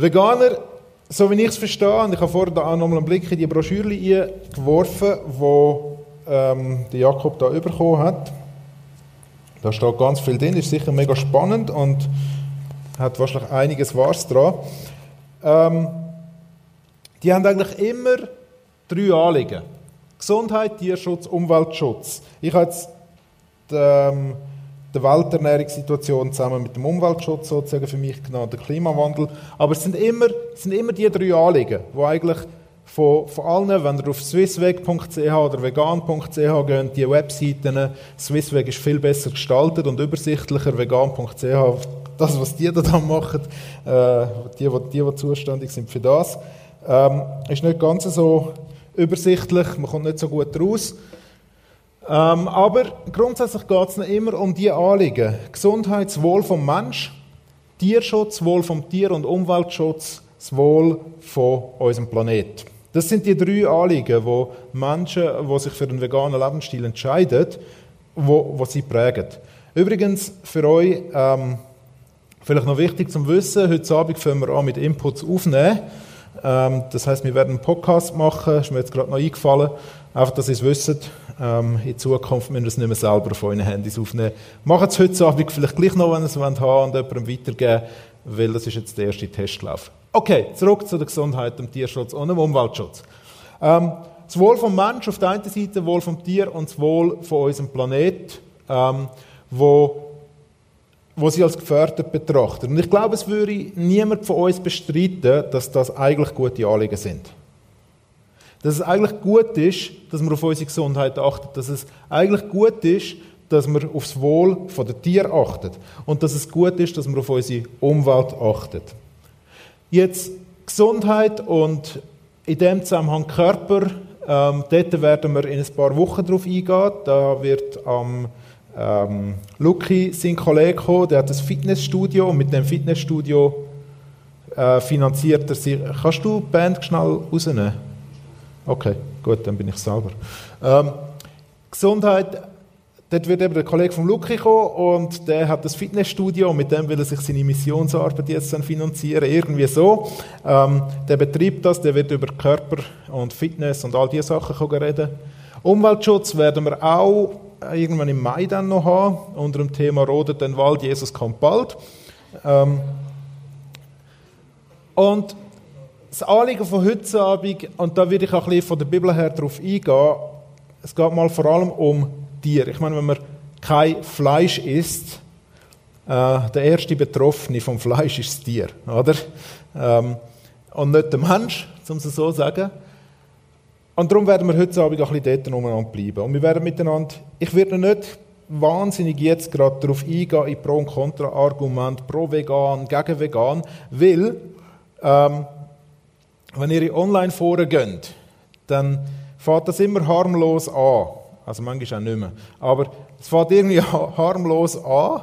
Veganer, so wie ich es verstehe, und ich habe vorher auch nochmal einen Blick in die Broschüre geworfen, wo ähm, der Jakob da bekommen hat. Da steht ganz viel drin, ist sicher mega spannend und hat wahrscheinlich einiges Wahres dran. Ähm, die haben eigentlich immer drei Anliegen. Gesundheit, Tierschutz, Umweltschutz. Ich habe jetzt die, ähm, die Welternährungssituation zusammen mit dem Umweltschutz sozusagen für mich genommen, der Klimawandel. Aber es sind immer, es sind immer die drei Anliegen, die eigentlich von, von allen, wenn ihr auf swissweg.ch oder vegan.ch geht, die Webseiten, Swissweg ist viel besser gestaltet und übersichtlicher, vegan.ch, das, was die da machen, äh, die, die, die, die zuständig sind für das, ähm, ist nicht ganz so übersichtlich, man kommt nicht so gut raus. Ähm, aber grundsätzlich geht es immer um die Anliegen. Gesundheitswohl vom Mensch, Tierschutz, Wohl vom Tier und Umweltschutz, das Wohl von unserem Planet. Das sind die drei Anliegen, wo Menschen, die sich für einen veganen Lebensstil entscheiden, wo, wo sie prägen. Übrigens für euch ähm, vielleicht noch wichtig zum Wissen: Heute Abend fangen wir an mit Inputs aufnehmen. Ähm, das heißt, wir werden einen Podcast machen, ist mir jetzt gerade noch eingefallen. Einfach, dass ihr es wisst, ähm, in Zukunft müsst ihr es nicht mehr selber auf euren Handys aufnehmen. Macht es heute Abend vielleicht gleich noch, wenn ihr es haben wollt, und jemandem weitergeben, weil das ist jetzt der erste Testlauf. Okay, zurück zu der Gesundheit, dem Tierschutz und dem Umweltschutz. Ähm, das Wohl vom Mensch auf der einen Seite, das Wohl vom Tier und das Wohl von unserem Planet, ähm, wo wo sie als gefährdet betrachten. Und ich glaube, es würde niemand von uns bestreiten, dass das eigentlich gute Anliegen sind. Dass es eigentlich gut ist, dass wir auf unsere Gesundheit achten. Dass es eigentlich gut ist, dass wir aufs Wohl der Tiere achten. Und dass es gut ist, dass wir auf unsere Umwelt achten. Jetzt Gesundheit und in dem Zusammenhang Körper, ähm, dort werden wir in ein paar Wochen darauf eingehen. Da wird am ähm, Luki, sein Kollege, gekommen, der hat ein Fitnessstudio und mit dem Fitnessstudio äh, finanziert er sich. Kannst du die Band schnell rausnehmen? Okay, gut, dann bin ich selber. Ähm, Gesundheit, dort wird eben der Kollege von Luki kommen und der hat das Fitnessstudio und mit dem will er sich seine Missionsarbeit jetzt dann finanzieren, irgendwie so. Ähm, der betreibt das, der wird über Körper und Fitness und all diese Sachen reden. Umweltschutz werden wir auch irgendwann im Mai dann noch haben, unter dem Thema Rodet den Wald, Jesus kommt bald. Ähm, und das Anliegen von heute Abend, und da würde ich auch ein bisschen von der Bibel her darauf eingehen, es geht mal vor allem um Tiere. Ich meine, wenn man kein Fleisch isst, äh, der erste Betroffene vom Fleisch ist das Tier, oder? Ähm, und nicht der Mensch, um es so zu sagen. Und darum werden wir heute Abend ein bisschen dort umeinander bleiben. Und wir werden miteinander, ich werde nicht wahnsinnig jetzt gerade darauf eingehen, in Pro- und Kontra-Argument, pro-vegan, gegen vegan, weil, ähm, wenn ihr in Online-Foren geht, dann fängt das immer harmlos an. Also manchmal auch nicht mehr. Aber es fängt irgendwie harmlos an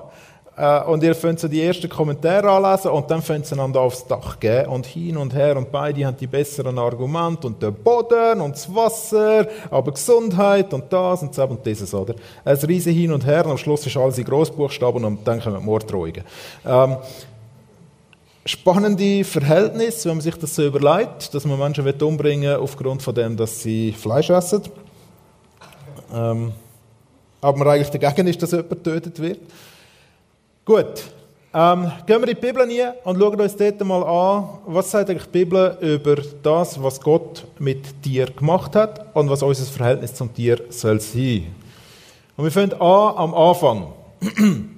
äh, und ihr könnt so die ersten Kommentare anlesen und dann könnt ihr einander aufs Dach gehen und hin und her und beide haben die besseren Argumente und der Boden und das Wasser, aber Gesundheit und das und das und dieses, oder? Ein riesen Hin und Her und am Schluss ist alles in Großbuchstaben und dann kommen Morddrohungen. Ähm, spannende Verhältnis, wenn man sich das so überlegt, dass man Menschen umbringen will aufgrund von dem, dass sie Fleisch essen. Ähm, aber man eigentlich dagegen ist, dass jemand getötet wird. Gut, ähm, gehen wir in die Bibel rein und schauen uns dort mal an, was sagt eigentlich die Bibel über das, was Gott mit Tier gemacht hat und was unser Verhältnis zum Tier soll sein. Und wir fangen an am Anfang.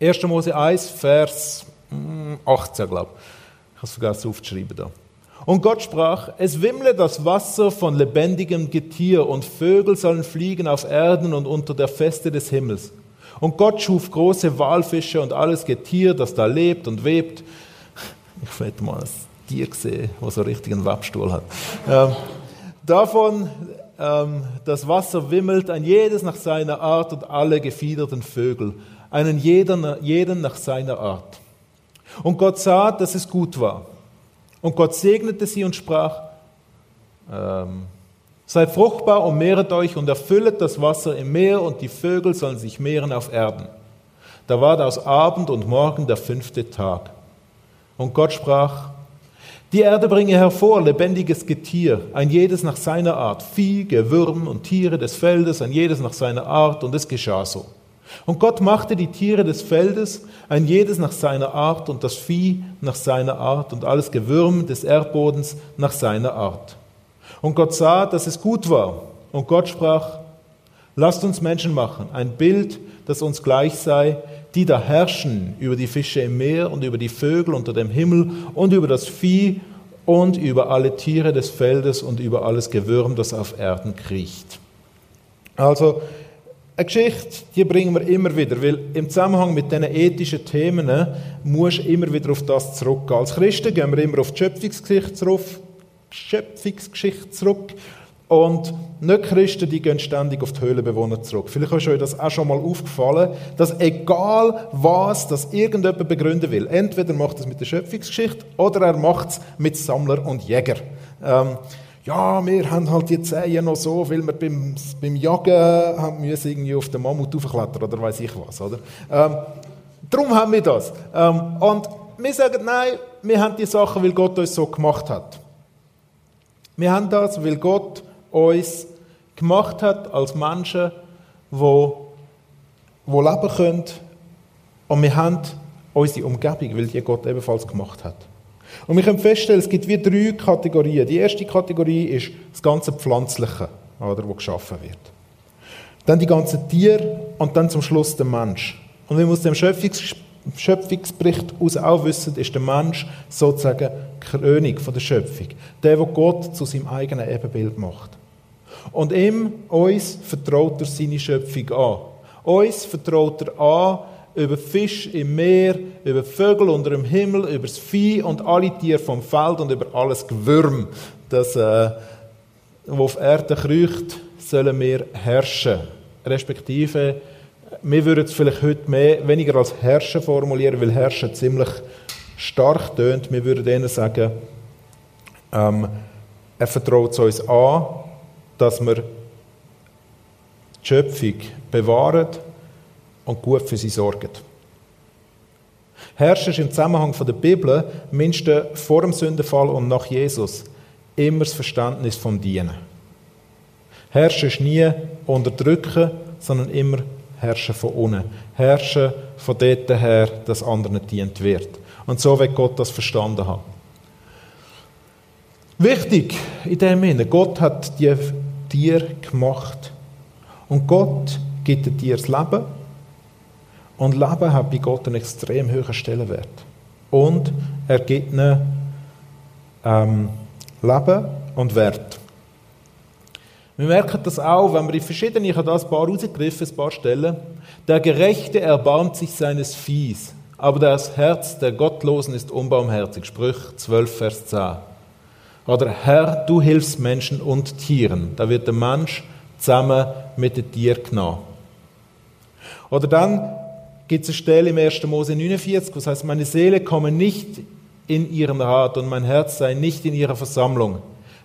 1. Mose 1, Vers 18, hm, glaube ich. Ich habe es vergessen aufzuschreiben da. Und Gott sprach, es wimmle das Wasser von lebendigem Getier und Vögel sollen fliegen auf Erden und unter der Feste des Himmels. Und Gott schuf große Walfische und alles Getier, das da lebt und webt. Ich hätte mal ein Tier gesehen, das so einen Webstuhl hat. Ähm, davon ähm, das Wasser wimmelt, ein jedes nach seiner Art und alle gefiederten Vögel, einen jeden, jeden nach seiner Art. Und Gott sah, dass es gut war. Und Gott segnete sie und sprach, ähm, Seid fruchtbar und mehret euch und erfüllet das Wasser im Meer und die Vögel sollen sich mehren auf Erden. Da war das Abend und Morgen der fünfte Tag. Und Gott sprach, die Erde bringe hervor lebendiges Getier, ein jedes nach seiner Art, Vieh, Gewürm und Tiere des Feldes, ein jedes nach seiner Art, und es geschah so. Und Gott machte die Tiere des Feldes, ein jedes nach seiner Art, und das Vieh nach seiner Art, und alles Gewürm des Erdbodens nach seiner Art. Und Gott sah, dass es gut war. Und Gott sprach, lasst uns Menschen machen, ein Bild, das uns gleich sei, die da herrschen über die Fische im Meer und über die Vögel unter dem Himmel und über das Vieh und über alle Tiere des Feldes und über alles Gewürm, das auf Erden kriecht. Also, eine Geschichte, die bringen wir immer wieder, weil im Zusammenhang mit diesen ethischen Themen äh, muss immer wieder auf das zurückgehen. Als Christen gehen wir immer auf die Schöpfungsgeschichte zurück, Schöpfungsgeschichte zurück und Nicht-Christen, die gehen ständig auf die Höhlenbewohner zurück. Vielleicht ist euch das auch schon mal aufgefallen, dass egal was das irgendjemand begründen will, entweder macht es mit der Schöpfungsgeschichte oder er macht es mit Sammler und Jäger. Ähm, ja, wir haben halt die Zehen noch so, weil wir beim, beim Jagen haben müssen irgendwie auf den Mammut aufklettern oder weiß ich was, oder? Ähm, darum haben wir das. Ähm, und wir sagen, nein, wir haben die Sachen, weil Gott uns so gemacht hat. Wir haben das, weil Gott uns gemacht hat als Menschen, wo, wo leben können. Und wir haben unsere Umgebung, weil die Gott ebenfalls gemacht hat. Und wir können feststellen, es gibt wie drei Kategorien. Die erste Kategorie ist das ganze Pflanzliche, oder, das geschaffen wird. Dann die ganzen Tiere und dann zum Schluss der Mensch. Und wenn wir aus dem Schöpfungs Schöpfungsbericht aus auch wissen, ist der Mensch sozusagen König von der Schöpfung. Der, der Gott zu seinem eigenen Ebenbild macht. Und ihm, uns, vertraut er seine Schöpfung an. Uns vertraut er an über Fisch im Meer, über Vögel unter dem Himmel, über das Vieh und alle Tiere vom Feld und über alles Gewürm, das äh, auf Erde kriecht, sollen wir herrschen. Respektive, wir würden es vielleicht heute mehr, weniger als herrschen formulieren, weil herrschen ziemlich stark tönt. Wir würden denen sagen, ähm, er vertraut es uns an, dass wir die Schöpfung bewahren und gut für sie sorgen. Herrscher ist im Zusammenhang von der Bibel, mindestens vor dem Sündenfall und nach Jesus, immer das Verständnis vom Dienen. Herrschen ist nie unterdrücken, sondern immer herrschen von unten. Herrschen von dort her, dass anderen dient wird. Und so wird Gott das verstanden haben. Wichtig in dem Sinne, Gott hat die Tier gemacht. Und Gott gibt Tier das Leben. Und Leben hat bei Gott einen extrem hohen Stellenwert. Und er gibt ihnen ähm, Leben und Wert. Wir merken das auch, wenn wir in verschiedenen, ich habe da ein paar rausgegriffen, ein paar Stellen. Der Gerechte erbarmt sich seines Viehs, aber das Herz der Gottlosen ist unbarmherzig. Sprüch 12, Vers 10. Oder Herr, du hilfst Menschen und Tieren. Da wird der Mensch zusammen mit dem Tier genommen. Oder dann gibt es eine Stelle im 1. Mose 49, wo es heißt, meine Seele komme nicht in ihren Rat und mein Herz sei nicht in ihrer Versammlung.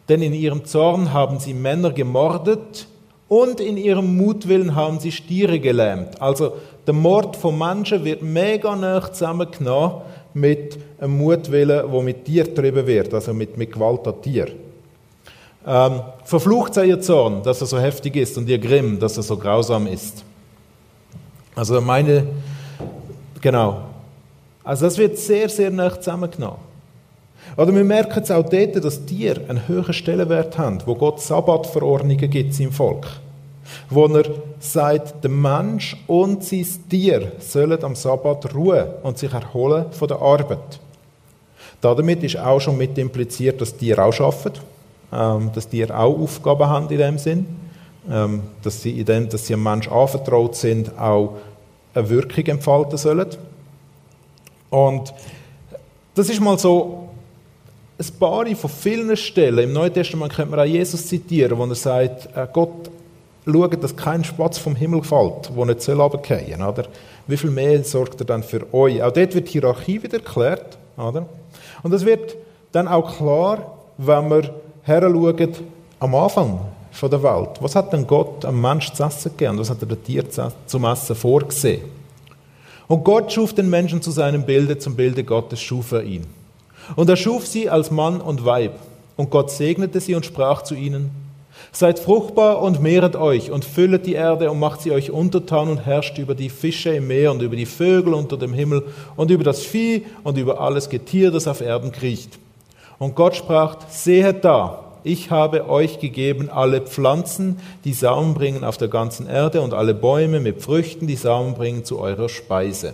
Denn in ihrem Zorn haben sie Männer gemordet und in ihrem Mutwillen haben sie Stiere gelähmt. Also der Mord von Menschen wird mega nah zusammengenommen mit einem Mutwillen, der mit Tier getrieben wird, also mit, mit Gewalt an Tier. Ähm, verflucht sei ihr Zorn, dass er so heftig ist und ihr Grimm, dass er so grausam ist. Also meine, genau. Also das wird sehr, sehr nah zusammengenommen. Oder wir merken es auch dort, dass Tiere einen höheren Stellenwert haben, wo Gott Sabbatverordnungen gibt im Volk wo er sagt, der Mensch und sein Tier sollen am Sabbat ruhen und sich erholen von der Arbeit. Damit ist auch schon mit impliziert, dass Tiere auch arbeiten, ähm, dass Tiere auch Aufgaben haben in dem Sinn, ähm, dass sie in dem, dass sie einem Mensch anvertraut sind, auch eine Wirkung entfalten sollen. Und das ist mal so ein paar von vielen Stellen. Im Neuen Testament könnte man auch Jesus zitieren, wo er sagt, äh, Gott schauen, dass kein Spatz vom Himmel fällt, der nicht runterfallen soll. Oder? Wie viel mehr sorgt er dann für euch? Auch dort wird die Hierarchie wieder erklärt. Oder? Und das wird dann auch klar, wenn wir heranschauen, am Anfang der Welt. Was hat denn Gott einem Menschen zu essen gegeben? Was hat er dem Tier zum Essen vorgesehen? Und Gott schuf den Menschen zu seinem Bilde, zum Bilde Gottes schuf er ihn. Und er schuf sie als Mann und Weib. Und Gott segnete sie und sprach zu ihnen, Seid fruchtbar und mehret euch und füllet die Erde und macht sie euch untertan und herrscht über die Fische im Meer und über die Vögel unter dem Himmel und über das Vieh und über alles Getier, das auf Erden kriecht. Und Gott sprach, sehet da, ich habe euch gegeben alle Pflanzen, die Samen bringen auf der ganzen Erde und alle Bäume mit Früchten, die Samen bringen zu eurer Speise.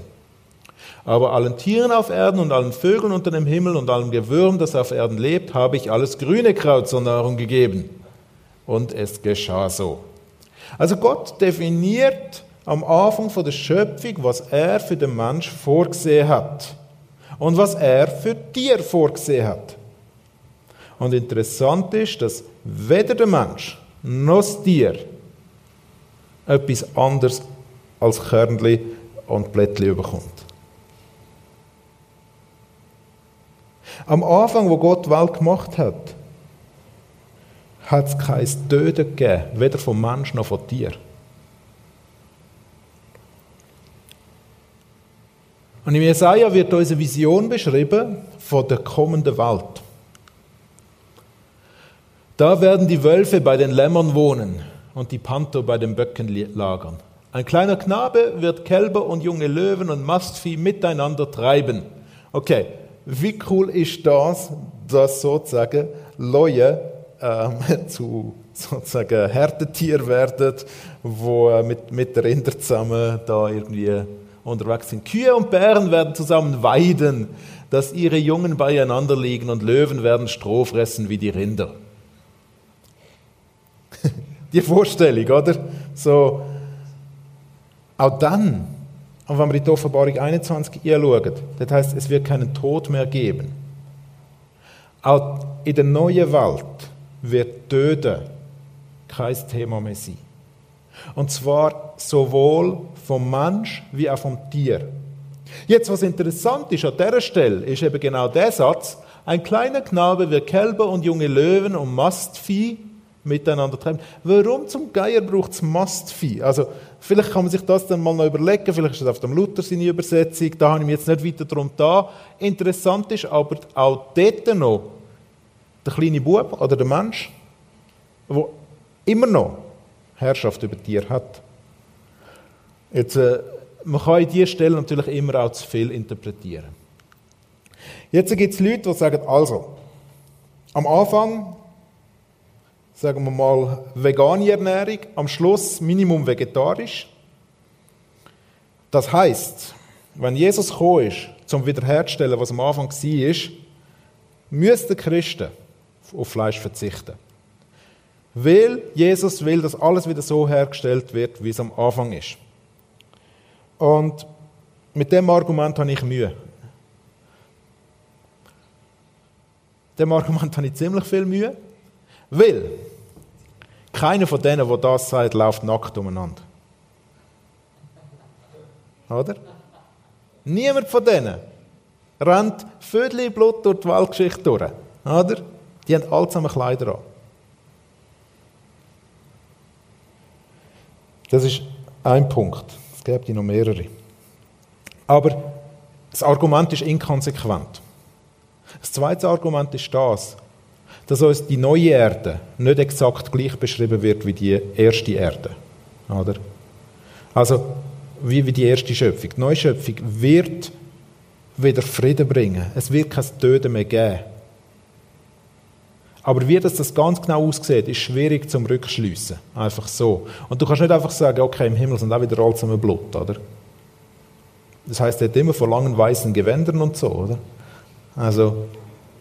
Aber allen Tieren auf Erden und allen Vögeln unter dem Himmel und allem Gewürm, das auf Erden lebt, habe ich alles grüne Kraut zur Nahrung gegeben und es geschah so. Also Gott definiert am Anfang von der Schöpfung, was er für den Mensch vorgesehen hat und was er für Tier vorgesehen hat. Und interessant ist, dass weder der Mensch noch das Tier etwas anderes als Kernli und Blättli bekommt. Am Anfang, wo Gott die Welt gemacht hat, hat es kein Töten gegeben, weder vom Mensch noch von Tier. Und im Jesaja wird unsere Vision beschrieben von der kommenden Welt. Da werden die Wölfe bei den Lämmern wohnen und die Panther bei den Böcken lagern. Ein kleiner Knabe wird Kälber und junge Löwen und Mastvieh miteinander treiben. Okay, wie cool ist das, dass sozusagen Leute ähm, zu sozusagen Herdentier werden, wo äh, mit, mit der Rinder zusammen da irgendwie unterwegs sind. Kühe und Bären werden zusammen weiden, dass ihre Jungen beieinander liegen und Löwen werden Stroh fressen wie die Rinder. Die Vorstellung, oder? So, auch dann, und wenn wir in die Offenbarung 21 anschauen, das heißt, es wird keinen Tod mehr geben. Auch in der neuen Welt wird Töten kein Thema mehr sein. Und zwar sowohl vom Mensch wie auch vom Tier. Jetzt, was interessant ist an dieser Stelle, ist eben genau der Satz, ein kleiner Knabe wird Kälber und junge Löwen und Mastvieh miteinander treiben. Warum zum Geier braucht es Mastvieh? Also, vielleicht kann man sich das dann mal noch überlegen, vielleicht ist das auf dem Luther seine Übersetzung, da habe ich mich jetzt nicht weiter darum da. Interessant ist aber auch dort noch, der kleine Bub oder der Mensch, der immer noch Herrschaft über Tier hat. Jetzt, äh, man kann in dieser Stelle natürlich immer auch zu viel interpretieren. Jetzt gibt es Leute, die sagen, also, am Anfang, sagen wir mal, vegane Ernährung, am Schluss Minimum vegetarisch. Das heißt, wenn Jesus gekommen ist, zum wiederherzustellen, was am Anfang war, müssten Christen auf Fleisch verzichten. Weil Jesus will, dass alles wieder so hergestellt wird, wie es am Anfang ist. Und mit dem Argument habe ich Mühe. Mit dem Argument habe ich ziemlich viel Mühe, weil keiner von denen, der das sagt, läuft nackt umeinander. Oder? Niemand von denen rennt Vödel Blut durch die Weltgeschichte durch. Oder? Die haben alle zusammen Kleider an. Das ist ein Punkt. Es gibt noch mehrere. Aber das Argument ist inkonsequent. Das zweite Argument ist das, dass uns die neue Erde nicht exakt gleich beschrieben wird wie die erste Erde. Oder? Also, wie, wie die erste Schöpfung. Die neue Schöpfung wird wieder Frieden bringen. Es wird kein Töten mehr geben. Aber wie das, das ganz genau aussieht, ist schwierig zum Rückschliessen. Einfach so. Und du kannst nicht einfach sagen, okay, im Himmel sind auch wieder alle zusammen Blut, oder? Das heißt, er hat immer von langen weißen Gewändern und so, oder? Also,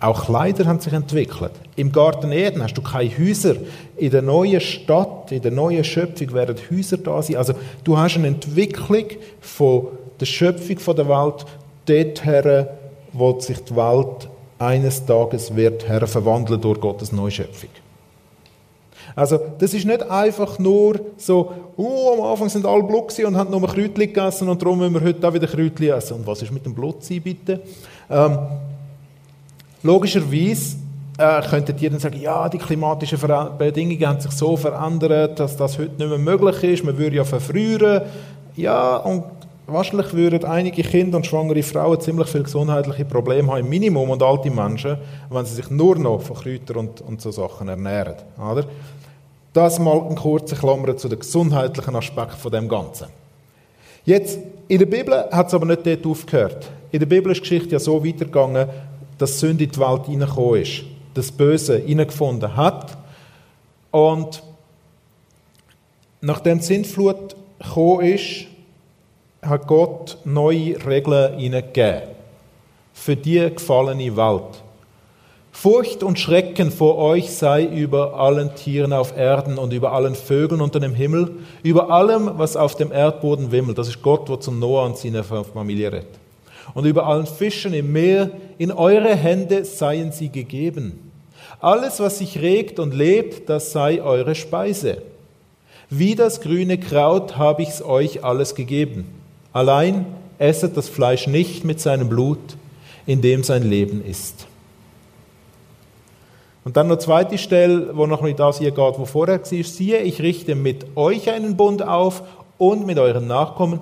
auch Kleider haben sich entwickelt. Im Garten Eden hast du keine Häuser. In der neuen Stadt, in der neuen Schöpfung werden Häuser da sein. Also, du hast eine Entwicklung von der Schöpfung der Welt dorthin, wo sich die Welt eines Tages wird Herr verwandeln durch Gottes Neuschöpfung. Also, das ist nicht einfach nur so, oh, am Anfang sind alle Blut und haben nur Kräutchen gegessen und darum müssen wir heute auch wieder Kräutchen essen. Und was ist mit dem Blut bitte? Ähm, logischerweise äh, könntet ihr dann sagen, ja, die klimatischen Bedingungen haben sich so verändert, dass das heute nicht mehr möglich ist, man würde ja verfrieren. Ja, und wahrscheinlich würden einige Kinder und schwangere Frauen ziemlich viele gesundheitliche Probleme haben, im Minimum, und alte Menschen, wenn sie sich nur noch von Kräutern und, und so Sachen ernähren. Oder? Das mal ein kurzer Klammer zu den gesundheitlichen Aspekten von dem Ganzen. Jetzt, in der Bibel hat es aber nicht dort aufgehört. In der Bibel ist die Geschichte ja so weitergegangen, dass Sünde in die Welt hineingekommen ist, das Böse hineingefunden hat. Und nachdem die Sintflut gekommen ist, hat Gott neue Regeln hineingegeben. Für die gefallene Welt. Furcht und Schrecken vor euch sei über allen Tieren auf Erden und über allen Vögeln unter dem Himmel, über allem, was auf dem Erdboden wimmelt. Das ist Gott, der zum Noah und seiner Familie redet. Und über allen Fischen im Meer, in eure Hände seien sie gegeben. Alles, was sich regt und lebt, das sei eure Speise. Wie das grüne Kraut habe ich's euch alles gegeben. Allein esset das Fleisch nicht mit seinem Blut, in dem sein Leben ist. Und dann noch zweite Stelle, wo noch nicht das hier geht, wo vorher war, siehe, ich richte mit euch einen Bund auf und mit euren Nachkommen,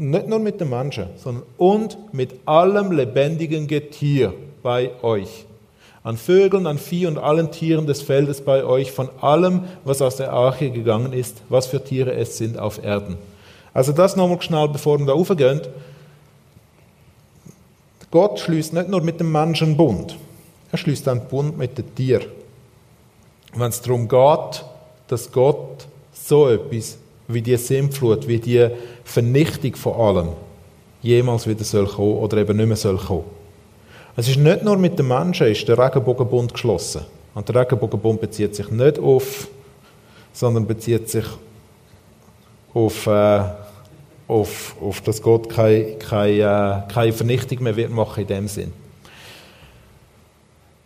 nicht nur mit den Menschen, sondern und mit allem lebendigen Getier bei euch. An Vögeln, an Vieh und allen Tieren des Feldes bei euch, von allem, was aus der Arche gegangen ist, was für Tiere es sind auf Erden. Also das nochmal schnell, bevor wir da raufgehen. Gott schließt nicht nur mit dem Menschen Bund, er schließt einen Bund mit dem Tier. Wenn es darum geht, dass Gott so etwas wie die Sintflut, wie die Vernichtung von allem jemals wieder soll kommen oder eben nicht mehr soll kommen. Es ist nicht nur mit den Menschen ist der Regenbogenbund geschlossen. Und der Regenbogenbund bezieht sich nicht auf, sondern bezieht sich auf, äh, auf, auf dass Gott keine, keine, äh, keine Vernichtung mehr wird machen in dem Sinn.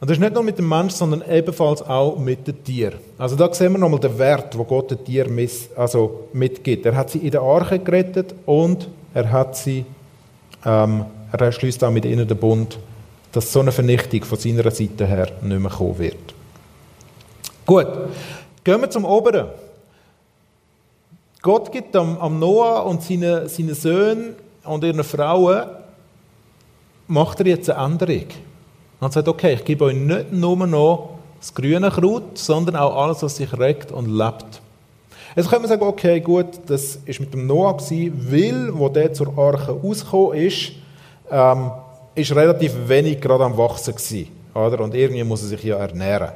Und das ist nicht nur mit dem Mensch, sondern ebenfalls auch mit dem Tier. Also da sehen wir nochmal den Wert, wo Gott dem Tier miss, also mitgibt. Er hat sie in der Arche gerettet und er hat sie, ähm, er schließt auch mit ihnen den Bund, dass so eine Vernichtung von seiner Seite her nicht mehr kommen wird. Gut, gehen wir zum Oberen. Gott gibt am, am Noah und seinen, seinen Söhnen und ihren Frauen, macht er jetzt eine Änderung. Und sagt, okay, ich gebe euch nicht nur noch das grüne Kraut, sondern auch alles, was sich regt und lebt. Jetzt könnte man sagen, okay, gut, das ist mit dem Noah gewesen, weil, wo der zur Arche rausgekommen ist, ähm, ist relativ wenig gerade am Wachsen gewesen, oder? Und irgendwie muss er sich ja ernähren.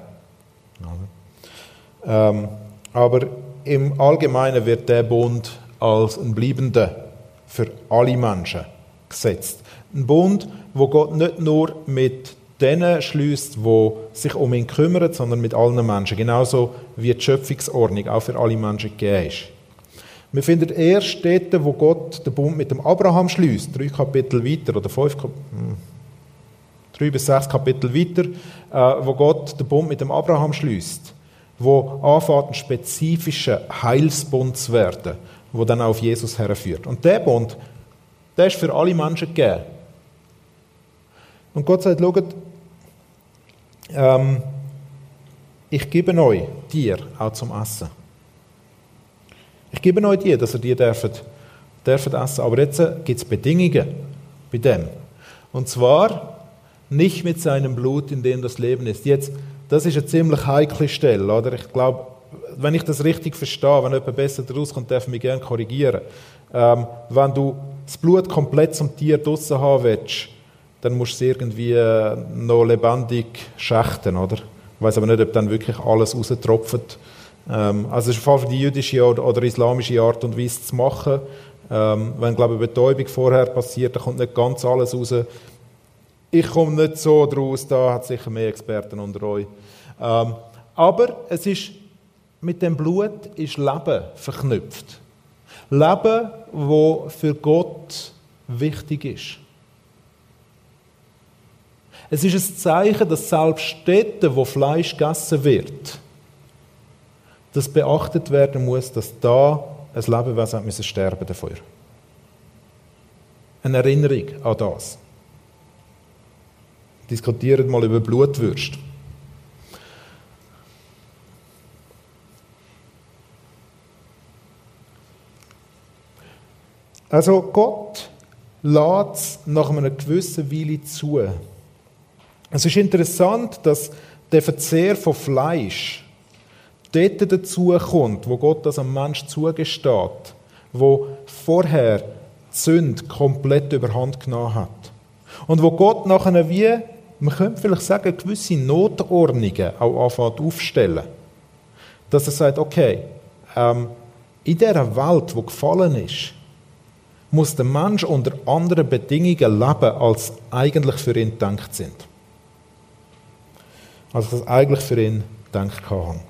Ähm, aber im Allgemeinen wird der Bund als ein bleibender für alle Menschen gesetzt. Ein Bund, wo Gott nicht nur mit denen schließt, wo sich um ihn kümmern, sondern mit allen Menschen. Genauso wie die Schöpfungsordnung auch für alle Menschen gegeben ist. Wir finden erst dort, wo Gott den Bund mit dem Abraham schließt, drei Kapitel weiter oder fünf, hm, drei bis sechs Kapitel weiter, äh, wo Gott den Bund mit dem Abraham schließt, wo anfängt, ein spezifischer Heilsbund zu werden, wo dann auf Jesus herführt. Und der Bund, der ist für alle Menschen gegeben. Und Gott sagt, schaut, ähm, ich gebe euch Tier auch zum Essen. Ich gebe euch die, dass ihr die dürft, dürft essen. Aber jetzt gibt es Bedingungen bei dem. Und zwar nicht mit seinem Blut, in dem das Leben ist. Jetzt, das ist eine ziemlich heikle Stelle, oder? Ich glaube, wenn ich das richtig verstehe, wenn jemand besser daraus kommt, darf mich gerne korrigieren. Ähm, wenn du das Blut komplett zum Tier draussen haben willst, dann musst du es irgendwie äh, noch lebendig schächten, oder? Ich weiß aber nicht, ob dann wirklich alles raustropft. Ähm, also es ist auf die jüdische oder, islamische Art und Weise zu machen. Ähm, wenn, glaube ich, eine Betäubung vorher passiert, dann kommt nicht ganz alles raus. Ich komme nicht so draus, da hat sicher mehr Experten unter euch. Ähm, aber es ist, mit dem Blut ist Leben verknüpft. Leben, wo für Gott wichtig ist. Es ist ein Zeichen, dass selbst dort, wo Fleisch gegessen wird, dass beachtet werden muss, dass da ein Lebewesen müssen sterben dafür. Eine Erinnerung an das. Diskutiert mal über Blutwürste. Also Gott es nach einer gewissen Weile zu. Es ist interessant, dass der Verzehr von Fleisch dort dazu kommt, wo Gott das am Mensch zugesteht, wo vorher die Sünde komplett überhand genommen hat. Und wo Gott nachher wie, man könnte vielleicht sagen, gewisse Notordnungen auch anfängt aufstellen. Dass er sagt, okay, ähm, in dieser Welt, die gefallen ist, muss der Mensch unter anderen Bedingungen leben, als eigentlich für ihn gedacht sind. Als das eigentlich für ihn gedacht haben.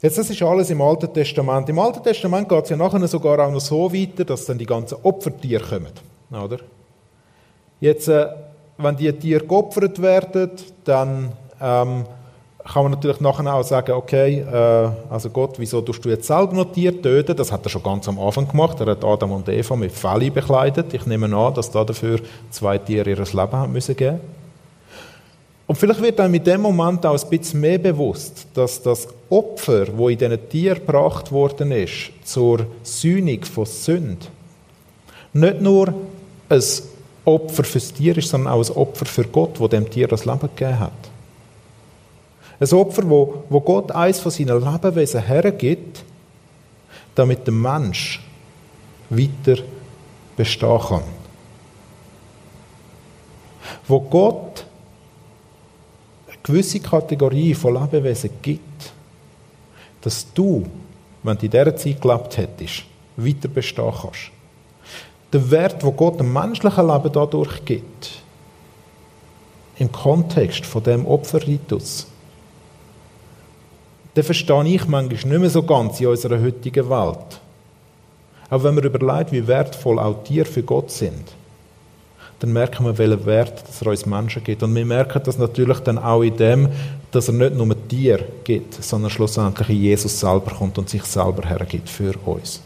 Jetzt, das ist alles im Alten Testament. Im Alten Testament geht es ja nachher sogar auch noch so weiter, dass dann die ganzen Opfertiere kommen. Oder? Jetzt, äh, wenn die Tiere geopfert werden, dann ähm, kann man natürlich nachher auch sagen, okay, äh, also Gott, wieso tust du jetzt selber noch Tiere töten? Das hat er schon ganz am Anfang gemacht. Er hat Adam und Eva mit Felle bekleidet. Ich nehme an, dass da dafür zwei Tiere ihr Leben haben müssen geben. Und vielleicht wird dann mit dem Moment auch ein bisschen mehr bewusst, dass das Opfer, wo in diesen Tieren gebracht worden ist, zur Sühnung von Sünde, nicht nur ein Opfer fürs Tier ist, sondern auch ein Opfer für Gott, wo dem Tier das Leben gegeben hat. Ein Opfer, wo, wo Gott eins von seinen Lebewesen hergibt, damit der Mensch weiter bestehen kann. Wo Gott eine gewisse Kategorie von Lebewesen gibt, dass du, wenn du in dieser Zeit gelebt hättest, weiter bestehen kannst. Der Wert, wo Gott dem menschlichen Leben dadurch gibt, im Kontext von dem Opferritus, den verstehe ich manchmal nicht mehr so ganz in unserer heutigen Welt. Aber wenn man überlegt, wie wertvoll auch Tiere für Gott sind, dann merken wir, welchen Wert es uns Menschen gibt. Und wir merken das natürlich dann auch in dem, dass er nicht nur Tier gibt, sondern schlussendlich in Jesus selber kommt und sich selber hergibt für uns.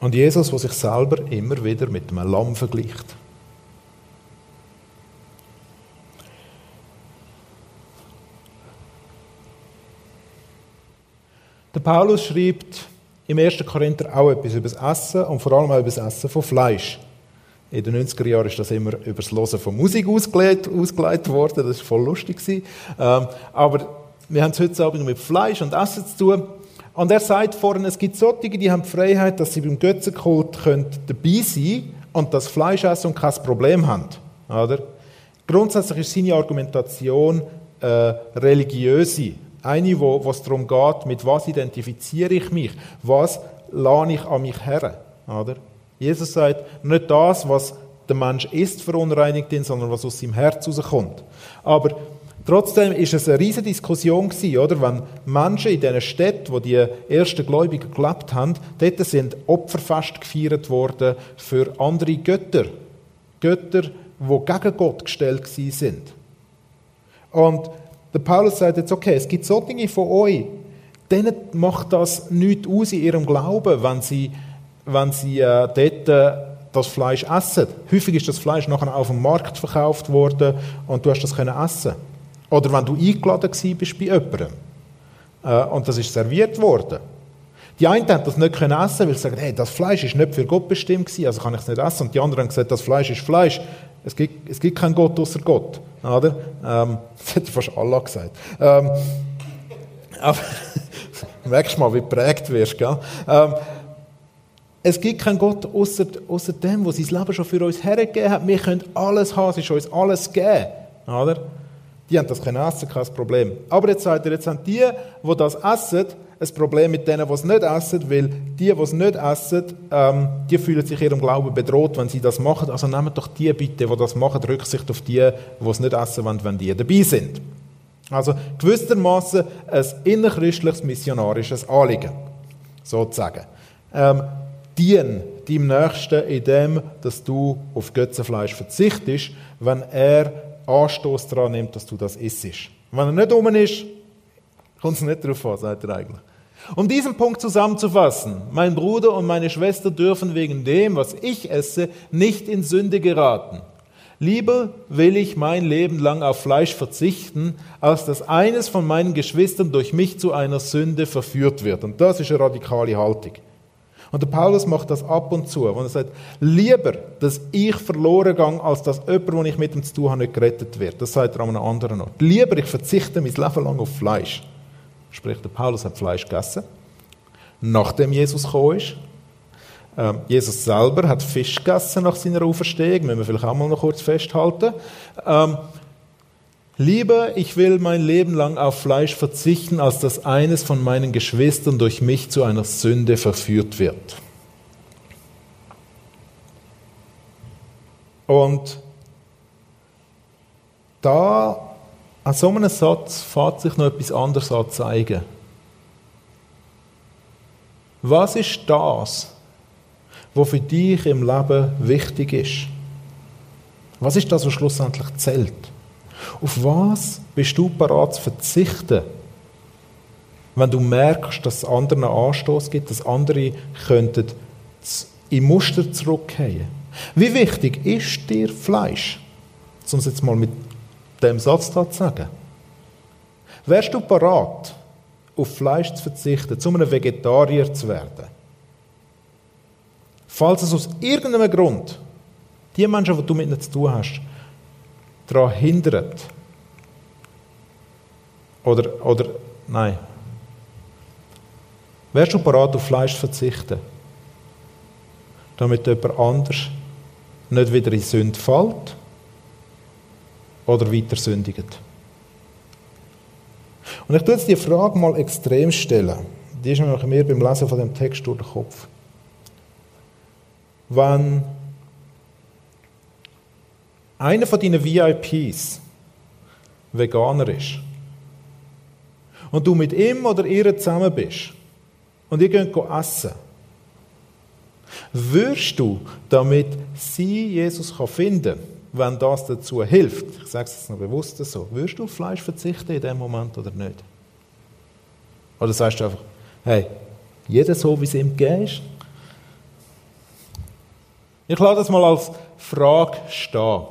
Und Jesus, der sich selber immer wieder mit einem Lamm vergleicht. Der Paulus schreibt im 1. Korinther auch etwas über das Essen und vor allem auch über das Essen von Fleisch. In den 90er Jahren ist das immer über das Hören von Musik ausgelegt, ausgelegt worden. Das war voll lustig. Ähm, aber wir haben es heute Abend mit Fleisch und Essen zu tun. Und er sagt vorhin, es gibt solche, die haben die Freiheit, dass sie beim Götzenkult dabei sein können und das Fleisch essen und kein Problem haben. Oder? Grundsätzlich ist seine Argumentation äh, religiöse. Eine, wo, es darum geht, mit was identifiziere ich mich, was lade ich an mich her. Oder? Jesus sagt, nicht das, was der Mensch ist, verunreinigt ihn, sondern was aus seinem Herz rauskommt. Aber trotzdem ist es eine riesige Diskussion gewesen, oder? Wenn Menschen in diesen Städten, wo die ersten Gläubigen gelebt haben, dort sind Opferfest gefeiert worden für andere Götter. Götter, die gegen Gott gestellt sind. Und der Paulus sagt jetzt, okay, es gibt solche von euch, denen macht das nichts aus in ihrem Glauben, wenn sie, wenn sie äh, dort äh, das Fleisch essen. Häufig ist das Fleisch nachher auf dem Markt verkauft worden und du hast das können essen. Oder wenn du eingeladen bist bei jemandem äh, und das ist serviert worden. Die einen haben das nicht können essen, weil sie sagen, hey, das Fleisch ist nicht für Gott bestimmt gewesen, also kann ich es nicht essen. Und die anderen haben gesagt, das Fleisch ist Fleisch. Es gibt, es gibt keinen Gott außer Gott. Oder? Ähm, das hätte fast Allah gesagt. Ähm, aber merkst mal, wie prägt wirst, gell? Ähm, es gibt keinen Gott außer, außer dem, der sein Leben schon für uns hergegeben hat. Wir können alles haben, es ist uns alles gegeben. Oder? Die haben das können essen, kein Problem. Aber jetzt sagt er, jetzt haben die, die das essen, ein Problem mit denen, die es nicht essen, weil die, die es nicht essen, ähm, die fühlen sich ihrem Glauben bedroht, wenn sie das machen. Also nehmt doch die bitte, die das machen, Rücksicht auf die, die es nicht essen wollen, wenn die dabei sind. Also gewissermaßen ein innerchristliches missionarisches Anliegen, sozusagen. Ähm, dien deinem Nächsten in dem, dass du auf Götzenfleisch verzichtest, wenn er Anstoß daran nimmt, dass du das isst. Wenn er nicht um ist, kommt es nicht darauf an, sagt er eigentlich. Um diesen Punkt zusammenzufassen, mein Bruder und meine Schwester dürfen wegen dem, was ich esse, nicht in Sünde geraten. Lieber will ich mein Leben lang auf Fleisch verzichten, als dass eines von meinen Geschwistern durch mich zu einer Sünde verführt wird. Und das ist eine radikale Haltung. Und der Paulus macht das ab und zu, wenn er sagt, lieber, dass ich verloren gehe, als dass jemand, den ich mit ihm zu tun habe, nicht gerettet wird. Das sagt er an einem anderen Ort. Lieber, ich verzichte mein Leben lang auf Fleisch. Sprich, der Paulus hat Fleisch gegessen, nachdem Jesus gekommen ist. Ähm, Jesus selber hat Fisch gegessen nach seiner Auferstehung, müssen wir vielleicht auch mal noch kurz festhalten. Ähm, Lieber, ich will mein Leben lang auf Fleisch verzichten, als dass eines von meinen Geschwistern durch mich zu einer Sünde verführt wird. Und da an so einem Satz fährt sich noch etwas anderes an zeigen. Was ist das, was für dich im Leben wichtig ist? Was ist das, was schlussendlich zählt? Auf was bist du bereit zu verzichten, wenn du merkst, dass es anderen Anstoß gibt, dass andere könnten in Muster zurückgehen? Wie wichtig ist dir Fleisch? Um es jetzt mal mit dem Satz zu sagen. Wärst du bereit, auf Fleisch zu verzichten, zu einem Vegetarier zu werden? Falls es aus irgendeinem Grund die Menschen, die du mit ihnen zu tun hast, daran hindert. Oder, oder, nein. Wärst du bereit, auf Fleisch zu verzichten? Damit jemand anders nicht wieder in Sünde fällt oder weiter sündigt? Und ich tue jetzt die Frage mal extrem stellen. Die ist mir beim Lesen von dem Text durch den Kopf. Wenn einer von deinen VIPs Veganer ist und du mit ihm oder ihr zusammen bist und ihr geht essen, würdest du, damit sie Jesus finden kann, wenn das dazu hilft, ich sage es jetzt noch bewusst so, würdest du auf Fleisch verzichten in dem Moment oder nicht? Oder sagst du einfach, hey, jeder so, wie es ihm geht? Ich lade das mal als Frage stehen.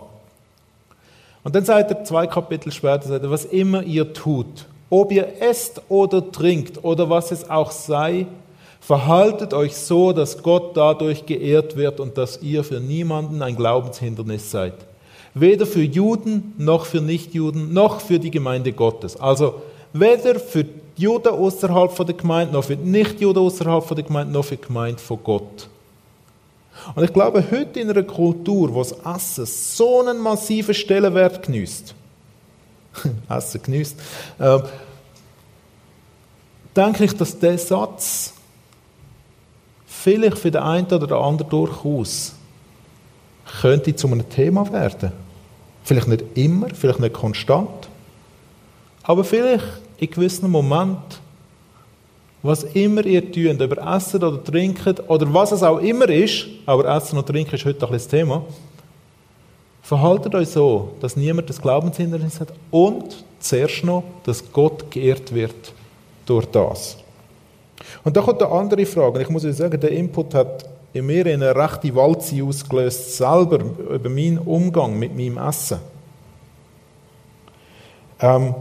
Und dann sagt er zwei Kapitel später, sagt er, was immer ihr tut, ob ihr esst oder trinkt oder was es auch sei, verhaltet euch so, dass Gott dadurch geehrt wird und dass ihr für niemanden ein Glaubenshindernis seid. Weder für Juden noch für Nichtjuden noch für die Gemeinde Gottes. Also weder für Juden außerhalb von der Gemeinde noch für Nichtjuden außerhalb von der Gemeinde noch für die Gemeinde von Gott. Und ich glaube, heute in einer Kultur, wo das Essen so einen massiven Stellenwert genießt, Essen genießt, äh, denke ich, dass der Satz vielleicht für den einen oder den anderen durchaus könnte zu einem Thema werden. Vielleicht nicht immer, vielleicht nicht konstant, aber vielleicht in gewissen Momenten was immer ihr tut, über Essen oder Trinken oder was es auch immer ist, aber Essen und Trinken ist heute ein das Thema, verhaltet euch so, dass niemand das Glaubenshindernis hat und zuerst noch, dass Gott geehrt wird durch das. Und da kommt eine andere Frage. Ich muss euch sagen, der Input hat in mir eine rechte Walze ausgelöst, selber über meinen Umgang mit meinem Essen. Ähm,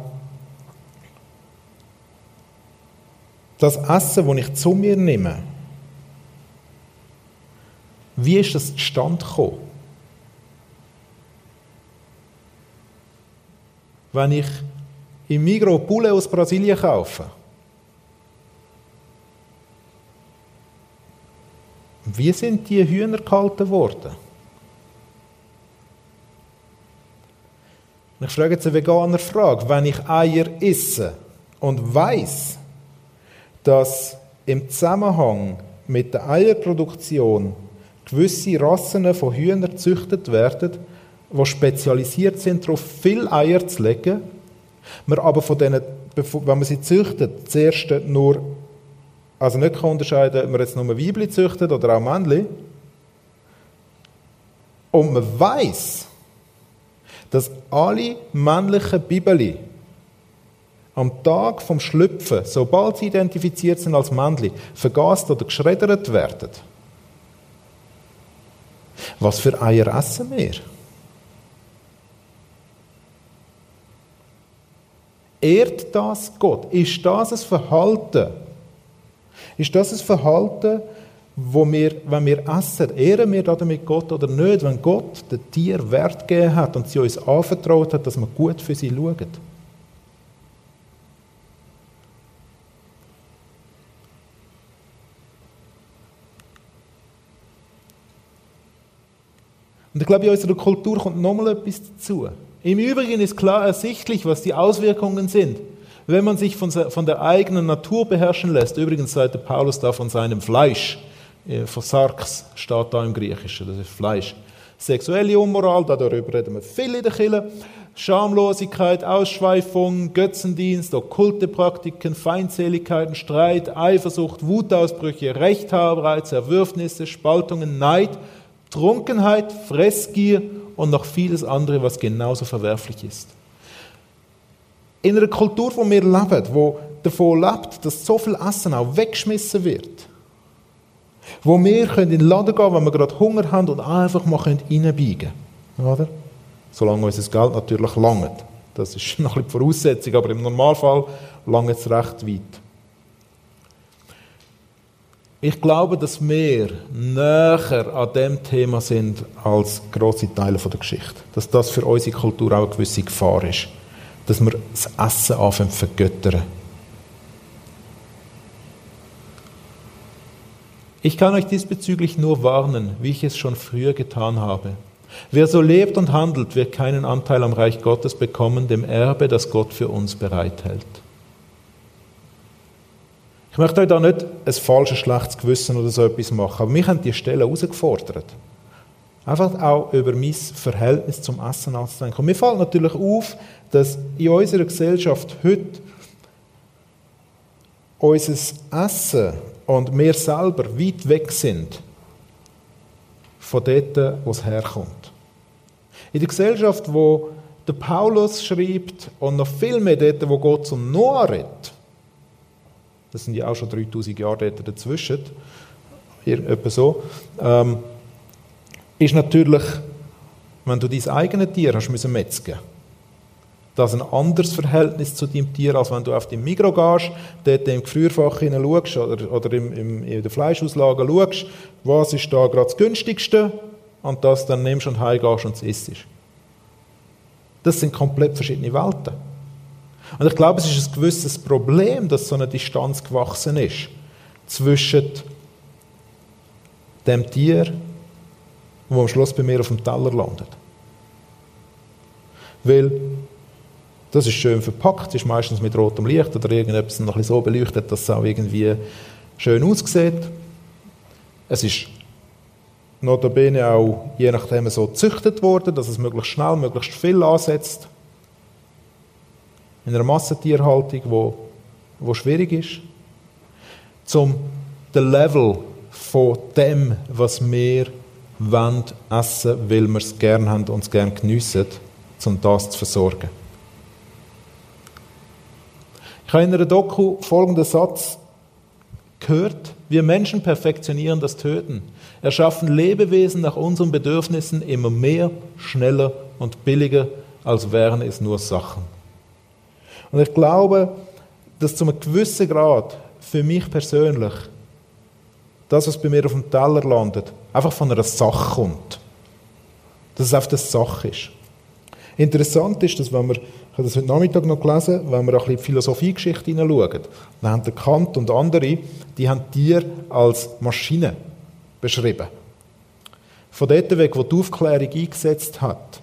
das Essen, das ich zu mir nehme, wie ist das zustande gekommen? Wenn ich im Migro Poulet aus Brasilien kaufe, wie sind die Hühner gehalten worden? Ich frage jetzt eine Veganer Frage. Wenn ich Eier esse und weiß, dass im Zusammenhang mit der Eierproduktion gewisse Rassen von Hühnern gezüchtet werden, die spezialisiert sind darauf, viel Eier zu legen. Man aber von denen, wenn man sie züchtet, zuerst nur, also nicht unterscheiden, ob man jetzt nur Weibli züchtet oder auch Männli. Und man weiß, dass alle männlichen Bibeli am Tag vom Schlüpfen, sobald sie identifiziert sind als Männli, vergast oder geschreddert werden. Was für Eier essen wir? Ehrt das Gott? Ist das ein Verhalten, ist das ein Verhalten, wo wir, wenn wir essen, ehren wir damit Gott oder nicht, wenn Gott den Tier Wert gegeben hat und sie uns anvertraut hat, dass wir gut für sie schauen? Und ich glaube, in unserer Kultur kommt nochmal etwas dazu. Im Übrigen ist klar ersichtlich, was die Auswirkungen sind. Wenn man sich von, der eigenen Natur beherrschen lässt, übrigens sagt Paulus da von seinem Fleisch, äh, von Sarx steht da im Griechischen, das ist Fleisch. Sexuelle Unmoral, darüber reden wir viel in der Kirche. Schamlosigkeit, Ausschweifung, Götzendienst, okkulte Praktiken, Feindseligkeiten, Streit, Eifersucht, Wutausbrüche, Rechthaberei, Zerwürfnisse, Spaltungen, Neid, Trunkenheit, Fressgier und noch vieles andere, was genauso verwerflich ist. In einer Kultur, wo wir leben, wo davon lebt, dass so viel Essen auch weggeschmissen wird, wo wir in den Laden gehen wenn wir gerade Hunger haben und einfach mal reinbiegen können. Oder? Solange unser Geld natürlich langt. Das ist noch ein bisschen die Voraussetzung, aber im Normalfall langt es recht weit. Ich glaube, dass wir näher an dem Thema sind als große Teile der Geschichte. Dass das für unsere Kultur auch eine gewisse Gefahr ist. Dass wir das Essen anfangen zu vergöttern. Ich kann euch diesbezüglich nur warnen, wie ich es schon früher getan habe. Wer so lebt und handelt, wird keinen Anteil am Reich Gottes bekommen, dem Erbe, das Gott für uns bereithält. Ich möchte euch da nicht ein falsches, schlechtes Gewissen oder so etwas machen, aber mich haben die Stellen herausgefordert. Einfach auch über mein Verhältnis zum Essen nachzudenken. Und mir fällt natürlich auf, dass in unserer Gesellschaft heute unser Essen und wir selber weit weg sind von dort, wo es herkommt. In der Gesellschaft, wo der Paulus schreibt und noch viel mehr dort, wo Gott zum Noah redet, das sind ja auch schon 3000 Jahre dazwischen, etwa so, ähm, ist natürlich, wenn du dein eigenes Tier hast müssen metzgen, das ein anderes Verhältnis zu deinem Tier, als wenn du auf den Mikro gehst, dort im Gefrierfach schaust oder, oder im, im, in der Fleischauslage schaust, was ist da gerade das günstigste und das dann nimmst und heimgehst und es isst. Das sind komplett verschiedene Welten. Und ich glaube, es ist ein gewisses Problem, dass so eine Distanz gewachsen ist zwischen dem Tier, wo am Schluss bei mir auf dem Teller landet. Weil das ist schön verpackt, ist meistens mit rotem Licht oder irgendetwas noch so beleuchtet, dass es auch irgendwie schön aussieht. Es ist notabene auch je nachdem so gezüchtet worden, dass es möglichst schnell, möglichst viel ansetzt in einer Massentierhaltung, wo, wo schwierig ist, zum den Level von dem, was wir wollen, essen, weil wir es gerne haben und es gerne geniessen, um das zu versorgen. Ich habe in einer Doku folgenden Satz gehört. Wir Menschen perfektionieren das Töten, erschaffen Lebewesen nach unseren Bedürfnissen immer mehr, schneller und billiger, als wären es nur Sachen. Und ich glaube, dass zu einem gewissen Grad für mich persönlich das, was bei mir auf dem Teller landet, einfach von einer Sache kommt. Dass es einfach eine Sache ist. Interessant ist, dass wenn ich habe das heute Nachmittag noch gelesen, wenn wir ein in die Philosophiegeschichte hineinschauen, dann haben Kant und andere, die haben Tiere als Maschine beschrieben. Von dort weg, wo die Aufklärung eingesetzt hat,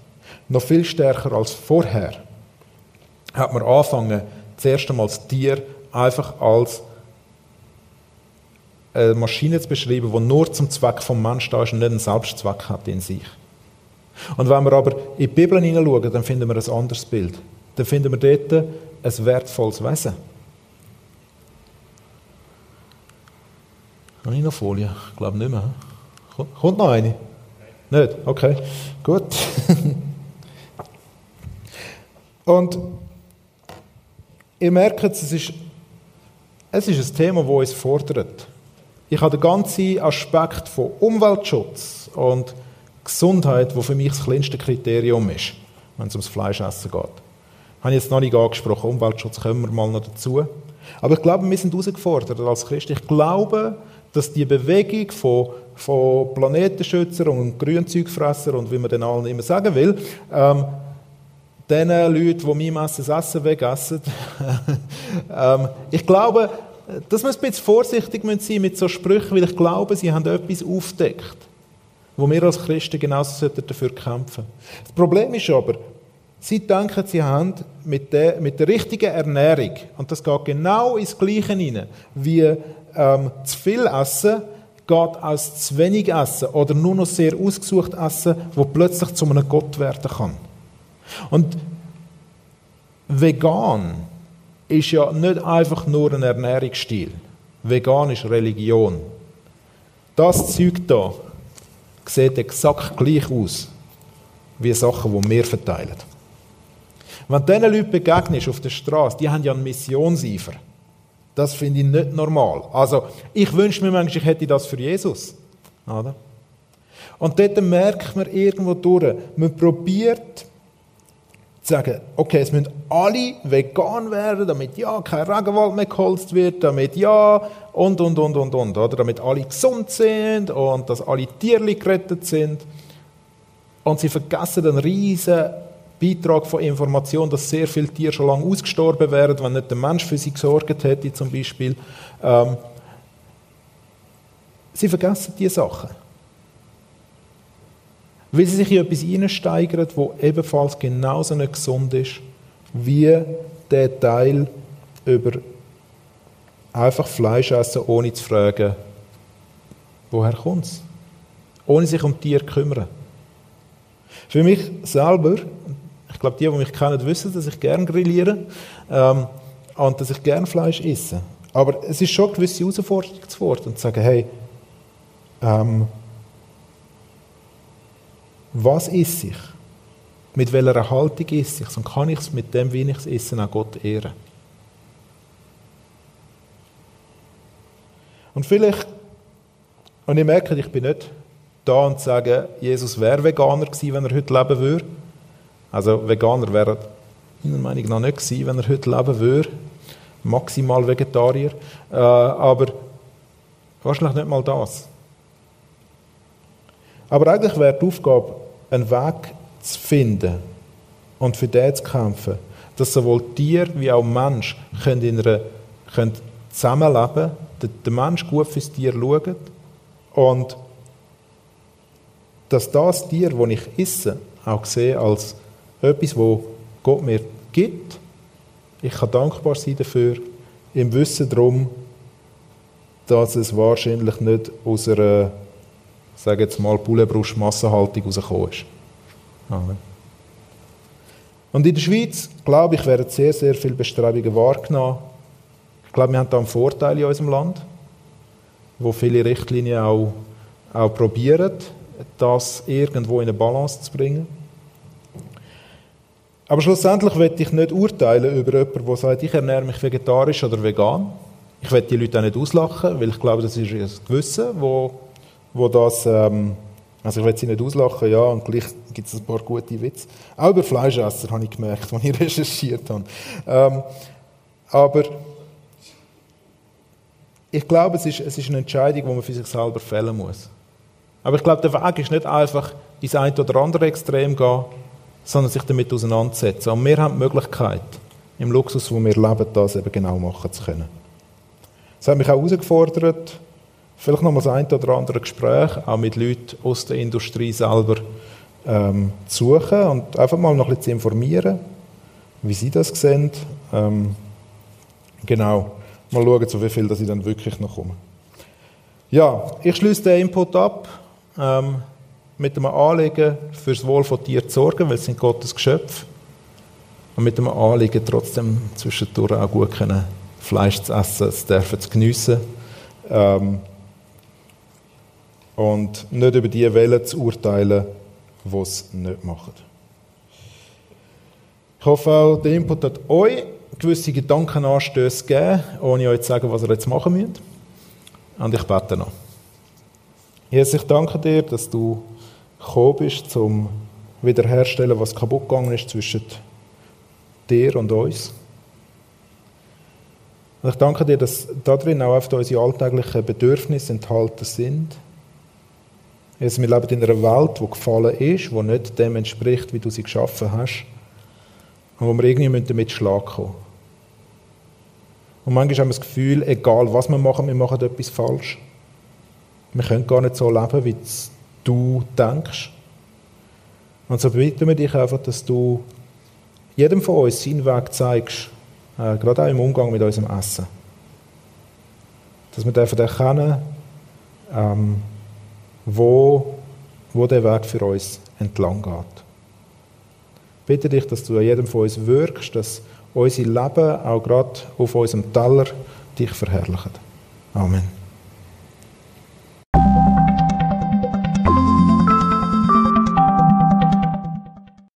noch viel stärker als vorher, hat man angefangen, zuerst einmal das Tier einfach als eine Maschine zu beschreiben, die nur zum Zweck vom Menschen da ist und nicht einen Selbstzweck hat in sich. Und wenn wir aber in die Bibel hineinschauen, dann finden wir ein anderes Bild. Dann finden wir dort ein wertvolles Wesen. Habe ich noch Folie? Ich glaube nicht mehr. Kommt noch eine? Nicht? Okay, gut. Und Ihr merkt, es ist, es ist ein Thema, das uns fordert. Ich habe den ganzen Aspekt von Umweltschutz und Gesundheit, wo für mich das kleinste Kriterium ist, wenn es ums Fleischessen geht. Habe ich jetzt noch nicht angesprochen. Umweltschutz kommen wir mal noch dazu. Aber ich glaube, wir sind herausgefordert als Christen. Ich glaube, dass die Bewegung von, von Planetenschützern und Grünzeugfressern und wie man den allen immer sagen will, ähm, den Leuten, die mein Essen Essen wegessen, ähm, ich glaube, dass wir ein bisschen vorsichtig sein müssen mit so Sprüchen, weil ich glaube, sie haben etwas aufdeckt, wo wir als Christen genauso dafür kämpfen sollten. Das Problem ist aber, sie denken, sie haben mit der, mit der richtigen Ernährung, und das geht genau ins Gleiche hinein, wie ähm, zu viel Essen geht aus zu wenig Essen oder nur noch sehr ausgesucht Essen, wo plötzlich zu einem Gott werden kann. Und vegan ist ja nicht einfach nur ein Ernährungsstil. Vegan ist Religion. Das Zeug da sieht exakt gleich aus wie Sachen, die wir verteilen. Wenn du diesen Leuten begegnest auf der Straße, die haben ja einen Missionseifer. Das finde ich nicht normal. Also, ich wünsche mir manchmal, ich hätte das für Jesus. Oder? Und dort merkt man irgendwo durch, man probiert, sagen, okay, es müssen alle vegan werden, damit ja kein Regenwald mehr geholzt wird, damit ja und und und und und, oder? Damit alle gesund sind und dass alle Tiere gerettet sind. Und sie vergessen einen riesen Beitrag von Information, dass sehr viele Tiere schon lange ausgestorben wären, wenn nicht der Mensch für sie gesorgt hätte, zum Beispiel. Ähm, sie vergessen diese Sachen weil sie sich in etwas hineinsteigern, wo ebenfalls genauso nicht gesund ist, wie der Teil über einfach Fleisch essen, ohne zu fragen, woher kommt es? Ohne sich um Tiere zu kümmern. Für mich selber, ich glaube, die, die mich kennen, wissen, dass ich gerne grilliere ähm, und dass ich gerne Fleisch esse. Aber es ist schon eine gewisse Herausforderung zu Wort und zu sagen, hey, ähm, was ist ich? Mit welcher Haltung ist ich? Und kann ich es mit dem, wie ich es esse, auch Gott ehren? Und vielleicht, und ich merke, ich bin nicht da und sage, Jesus wäre Veganer gewesen, wenn er heute leben würde. Also Veganer wäre meiner Meinung nach nicht gewesen, wenn er heute leben würde. Maximal Vegetarier. Äh, aber wahrscheinlich nicht mal das. Aber eigentlich wäre die Aufgabe, einen Weg zu finden und für den zu kämpfen, dass sowohl Tier wie auch Mensch können in einer, können zusammenleben können, der Mensch gut fürs Tier schaut und dass das Tier, das ich esse, auch sehe als etwas, wo Gott mir gibt. Ich kann dankbar sein dafür, im Wissen darum, dass es wahrscheinlich nicht aus einer sage jetzt mal, Bullenbrust-Massenhaltung rausgekommen ist. Und in der Schweiz, glaube ich, werden sehr, sehr viele Bestrebungen wahrgenommen. Ich glaube, wir haben da einen Vorteil in unserem Land, wo viele Richtlinien auch, auch probieren, das irgendwo in eine Balance zu bringen. Aber schlussendlich möchte ich nicht urteilen über jemanden, der sagt, ich ernähre mich vegetarisch oder vegan. Ich werde die Leute auch nicht auslachen, weil ich glaube, das ist ein Gewissen, das wo das, ähm, also ich will sie nicht auslachen, ja, und gleich gibt es ein paar gute Witze. Auch über Fleischesser habe ich gemerkt, als ich recherchiert habe. Ähm, aber ich glaube, es ist, es ist eine Entscheidung, die man für sich selber fällen muss. Aber ich glaube, der Weg ist nicht einfach ins eine oder andere Extrem gehen, sondern sich damit auseinandersetzen. Und wir haben die Möglichkeit, im Luxus, wo wir leben, das eben genau machen zu können. Das hat mich auch herausgefordert, Vielleicht noch mal das ein oder andere Gespräch, auch mit Leuten aus der Industrie selber ähm, zu suchen und einfach mal noch ein bisschen zu informieren, wie sie das sehen. Ähm, genau, mal schauen, so wie viel dass ich dann wirklich noch komme. Ja, ich schließe den Input ab ähm, mit einem Anliegen, fürs Wohl von Tieren zu sorgen, weil es sind Gottes Geschöpfe. Und mit dem Anliegen, trotzdem zwischendurch auch gut können, Fleisch zu essen, zu dürfen, zu geniessen. Ähm, und nicht über die Wellen zu urteilen, die es nicht machen. Ich hoffe auch, der Input hat euch gewisse Gedankenanstöße gegeben, ohne euch zu sagen, was ihr jetzt machen müsst. Und ich bete noch. Jesus, ich danke dir, dass du gekommen bist, um wiederherzustellen, was kaputt gegangen ist zwischen dir und uns. Und ich danke dir, dass darin auch oft unsere alltäglichen Bedürfnisse enthalten sind. Also wir leben in einer Welt, die gefallen ist, die nicht dem entspricht, wie du sie geschaffen hast. Und wo wir irgendwie damit Schlag kommen Und manchmal haben wir das Gefühl, egal was wir machen, wir machen etwas falsch. Wir können gar nicht so leben, wie du denkst. Und so bitten wir dich einfach, dass du jedem von uns seinen Weg zeigst, äh, gerade auch im Umgang mit unserem Essen. Dass wir dürfen erkennen, ähm, wo, wo der Weg für uns entlang geht. Bitte dich, dass du an jedem von uns wirkst, dass unser Leben auch gerade auf unserem Teller dich verherrlicht. Amen.